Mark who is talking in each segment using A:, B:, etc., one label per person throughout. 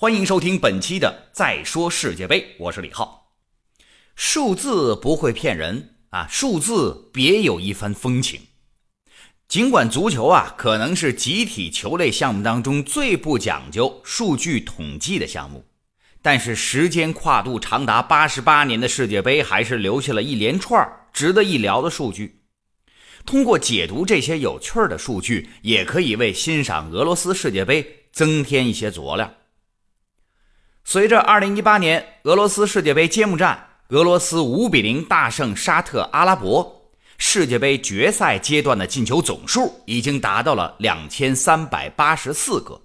A: 欢迎收听本期的《再说世界杯》，我是李浩。数字不会骗人啊，数字别有一番风情。尽管足球啊可能是集体球类项目当中最不讲究数据统计的项目，但是时间跨度长达八十八年的世界杯还是留下了一连串值得一聊的数据。通过解读这些有趣的数据，也可以为欣赏俄罗斯世界杯增添一些佐料。随着2018年俄罗斯世界杯揭幕战，俄罗斯5比0大胜沙特阿拉伯，世界杯决赛阶段的进球总数已经达到了2384个。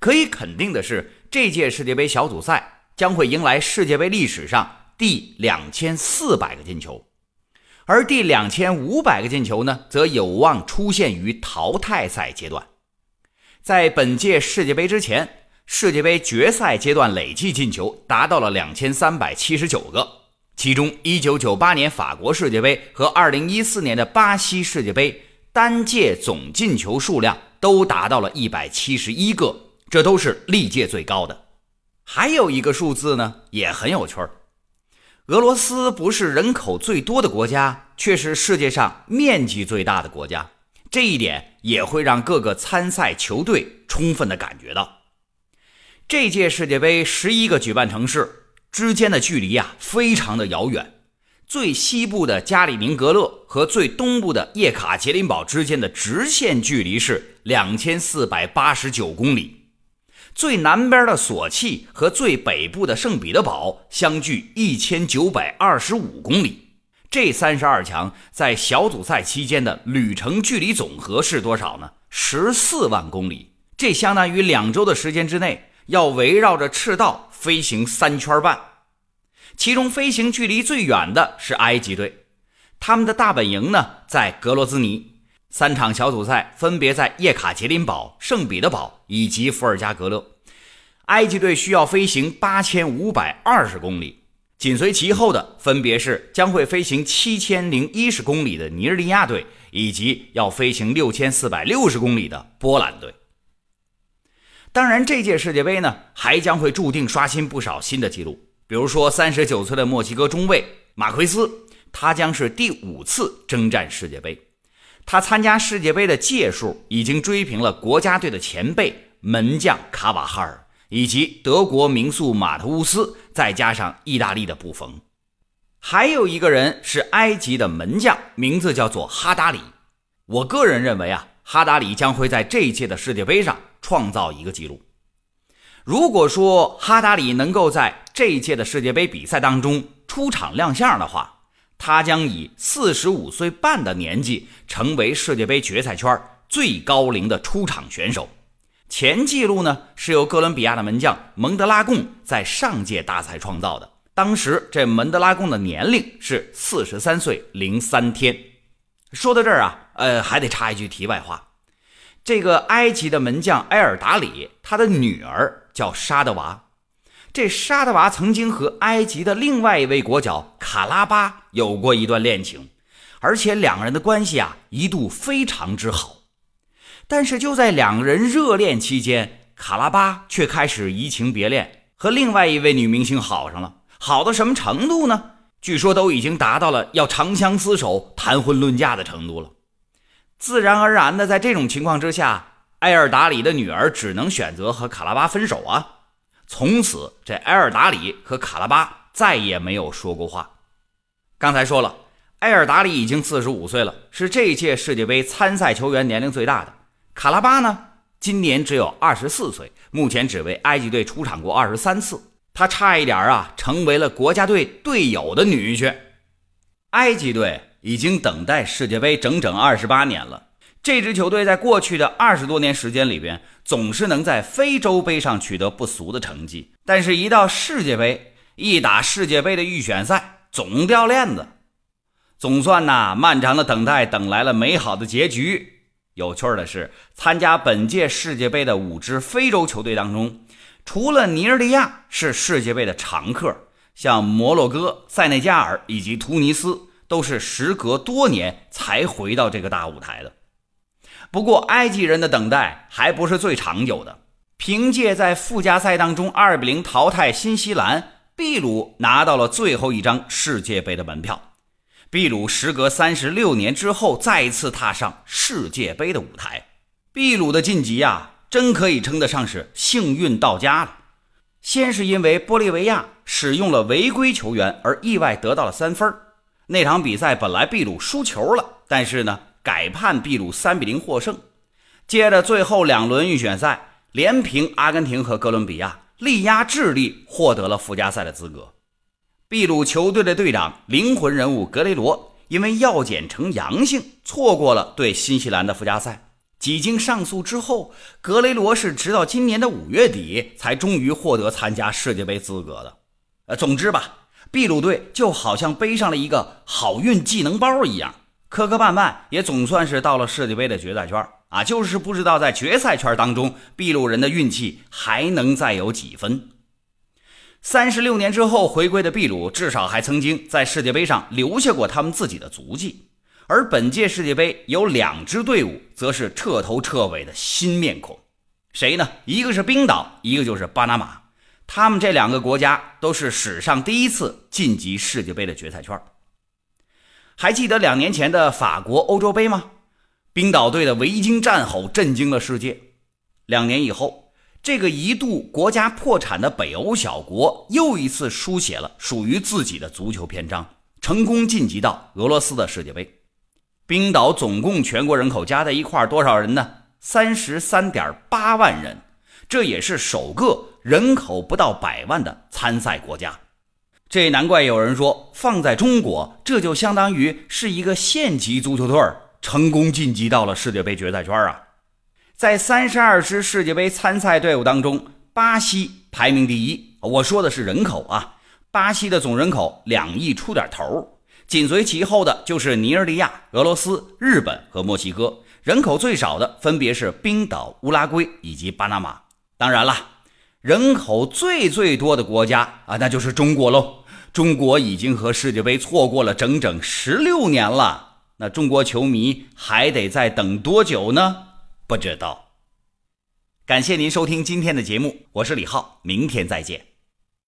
A: 可以肯定的是，这届世界杯小组赛将会迎来世界杯历史上第2400个进球。而第两千五百个进球呢，则有望出现于淘汰赛阶段。在本届世界杯之前，世界杯决赛阶段累计进球达到了两千三百七十九个，其中一九九八年法国世界杯和二零一四年的巴西世界杯单届总进球数量都达到了一百七十一个，这都是历届最高的。还有一个数字呢，也很有趣儿。俄罗斯不是人口最多的国家，却是世界上面积最大的国家。这一点也会让各个参赛球队充分的感觉到，这届世界杯十一个举办城市之间的距离啊，非常的遥远。最西部的加里宁格勒和最东部的叶卡捷琳堡之间的直线距离是两千四百八十九公里。最南边的索契和最北部的圣彼得堡相距一千九百二十五公里，这三十二强在小组赛期间的旅程距离总和是多少呢？十四万公里，这相当于两周的时间之内要围绕着赤道飞行三圈半。其中飞行距离最远的是埃及队，他们的大本营呢在格罗兹尼。三场小组赛分别在叶卡捷琳堡、圣彼得堡以及伏尔加格勒。埃及队需要飞行八千五百二十公里，紧随其后的分别是将会飞行七千零一十公里的尼日利亚队，以及要飞行六千四百六十公里的波兰队。当然，这届世界杯呢，还将会注定刷新不少新的纪录，比如说三十九岁的墨西哥中卫马奎斯，他将是第五次征战世界杯。他参加世界杯的届数已经追平了国家队的前辈门将卡瓦哈尔以及德国名宿马特乌斯，再加上意大利的布冯，还有一个人是埃及的门将，名字叫做哈达里。我个人认为啊，哈达里将会在这一届的世界杯上创造一个记录。如果说哈达里能够在这一届的世界杯比赛当中出场亮相的话，他将以四十五岁半的年纪成为世界杯决赛圈最高龄的出场选手。前纪录呢是由哥伦比亚的门将蒙德拉贡在上届大赛创造的，当时这蒙德拉贡的年龄是四十三岁零三天。说到这儿啊，呃，还得插一句题外话：这个埃及的门将埃尔达里，他的女儿叫沙德娃。这沙德娃曾经和埃及的另外一位国脚卡拉巴有过一段恋情，而且两个人的关系啊一度非常之好。但是就在两个人热恋期间，卡拉巴却开始移情别恋，和另外一位女明星好上了。好到什么程度呢？据说都已经达到了要长相厮守、谈婚论嫁的程度了。自然而然的，在这种情况之下，埃尔达里的女儿只能选择和卡拉巴分手啊。从此，这埃尔达里和卡拉巴再也没有说过话。刚才说了，埃尔达里已经四十五岁了，是这届世界杯参赛球员年龄最大的。卡拉巴呢，今年只有二十四岁，目前只为埃及队出场过二十三次。他差一点啊，成为了国家队队友的女婿。埃及队已经等待世界杯整整二十八年了。这支球队在过去的二十多年时间里边，总是能在非洲杯上取得不俗的成绩，但是，一到世界杯，一打世界杯的预选赛，总掉链子。总算呐，漫长的等待等来了美好的结局。有趣的是，参加本届世界杯的五支非洲球队当中，除了尼日利亚是世界杯的常客，像摩洛哥、塞内加尔以及突尼斯，都是时隔多年才回到这个大舞台的。不过，埃及人的等待还不是最长久的。凭借在附加赛当中二比零淘汰新西兰，秘鲁拿到了最后一张世界杯的门票。秘鲁时隔三十六年之后再次踏上世界杯的舞台，秘鲁的晋级啊，真可以称得上是幸运到家了。先是因为玻利维亚使用了违规球员而意外得到了三分那场比赛本来秘鲁输球了，但是呢改判秘鲁三比零获胜。接着最后两轮预选赛。连平阿根廷和哥伦比亚，力压智利，获得了附加赛的资格。秘鲁球队的队长灵魂人物格雷罗因为药检呈阳性，错过了对新西兰的附加赛。几经上诉之后，格雷罗是直到今年的五月底才终于获得参加世界杯资格的。呃，总之吧，秘鲁队就好像背上了一个好运技能包一样，磕磕绊绊也总算是到了世界杯的决赛圈。啊，就是不知道在决赛圈当中，秘鲁人的运气还能再有几分。三十六年之后回归的秘鲁，至少还曾经在世界杯上留下过他们自己的足迹。而本届世界杯有两支队伍，则是彻头彻尾的新面孔，谁呢？一个是冰岛，一个就是巴拿马。他们这两个国家都是史上第一次晋级世界杯的决赛圈。还记得两年前的法国欧洲杯吗？冰岛队的维京战吼震惊了世界。两年以后，这个一度国家破产的北欧小国又一次书写了属于自己的足球篇章，成功晋级到俄罗斯的世界杯。冰岛总共全国人口加在一块多少人呢？三十三点八万人，这也是首个人口不到百万的参赛国家。这难怪有人说，放在中国，这就相当于是一个县级足球队。成功晋级到了世界杯决赛圈啊！在三十二支世界杯参赛队伍当中，巴西排名第一。我说的是人口啊，巴西的总人口两亿出点头。紧随其后的就是尼日利亚、俄罗斯、日本和墨西哥。人口最少的分别是冰岛、乌拉圭以及巴拿马。当然了，人口最最多的国家啊，那就是中国喽。中国已经和世界杯错过了整整十六年了。那中国球迷还得再等多久呢？不知道。感谢您收听今天的节目，我是李浩，明天再见。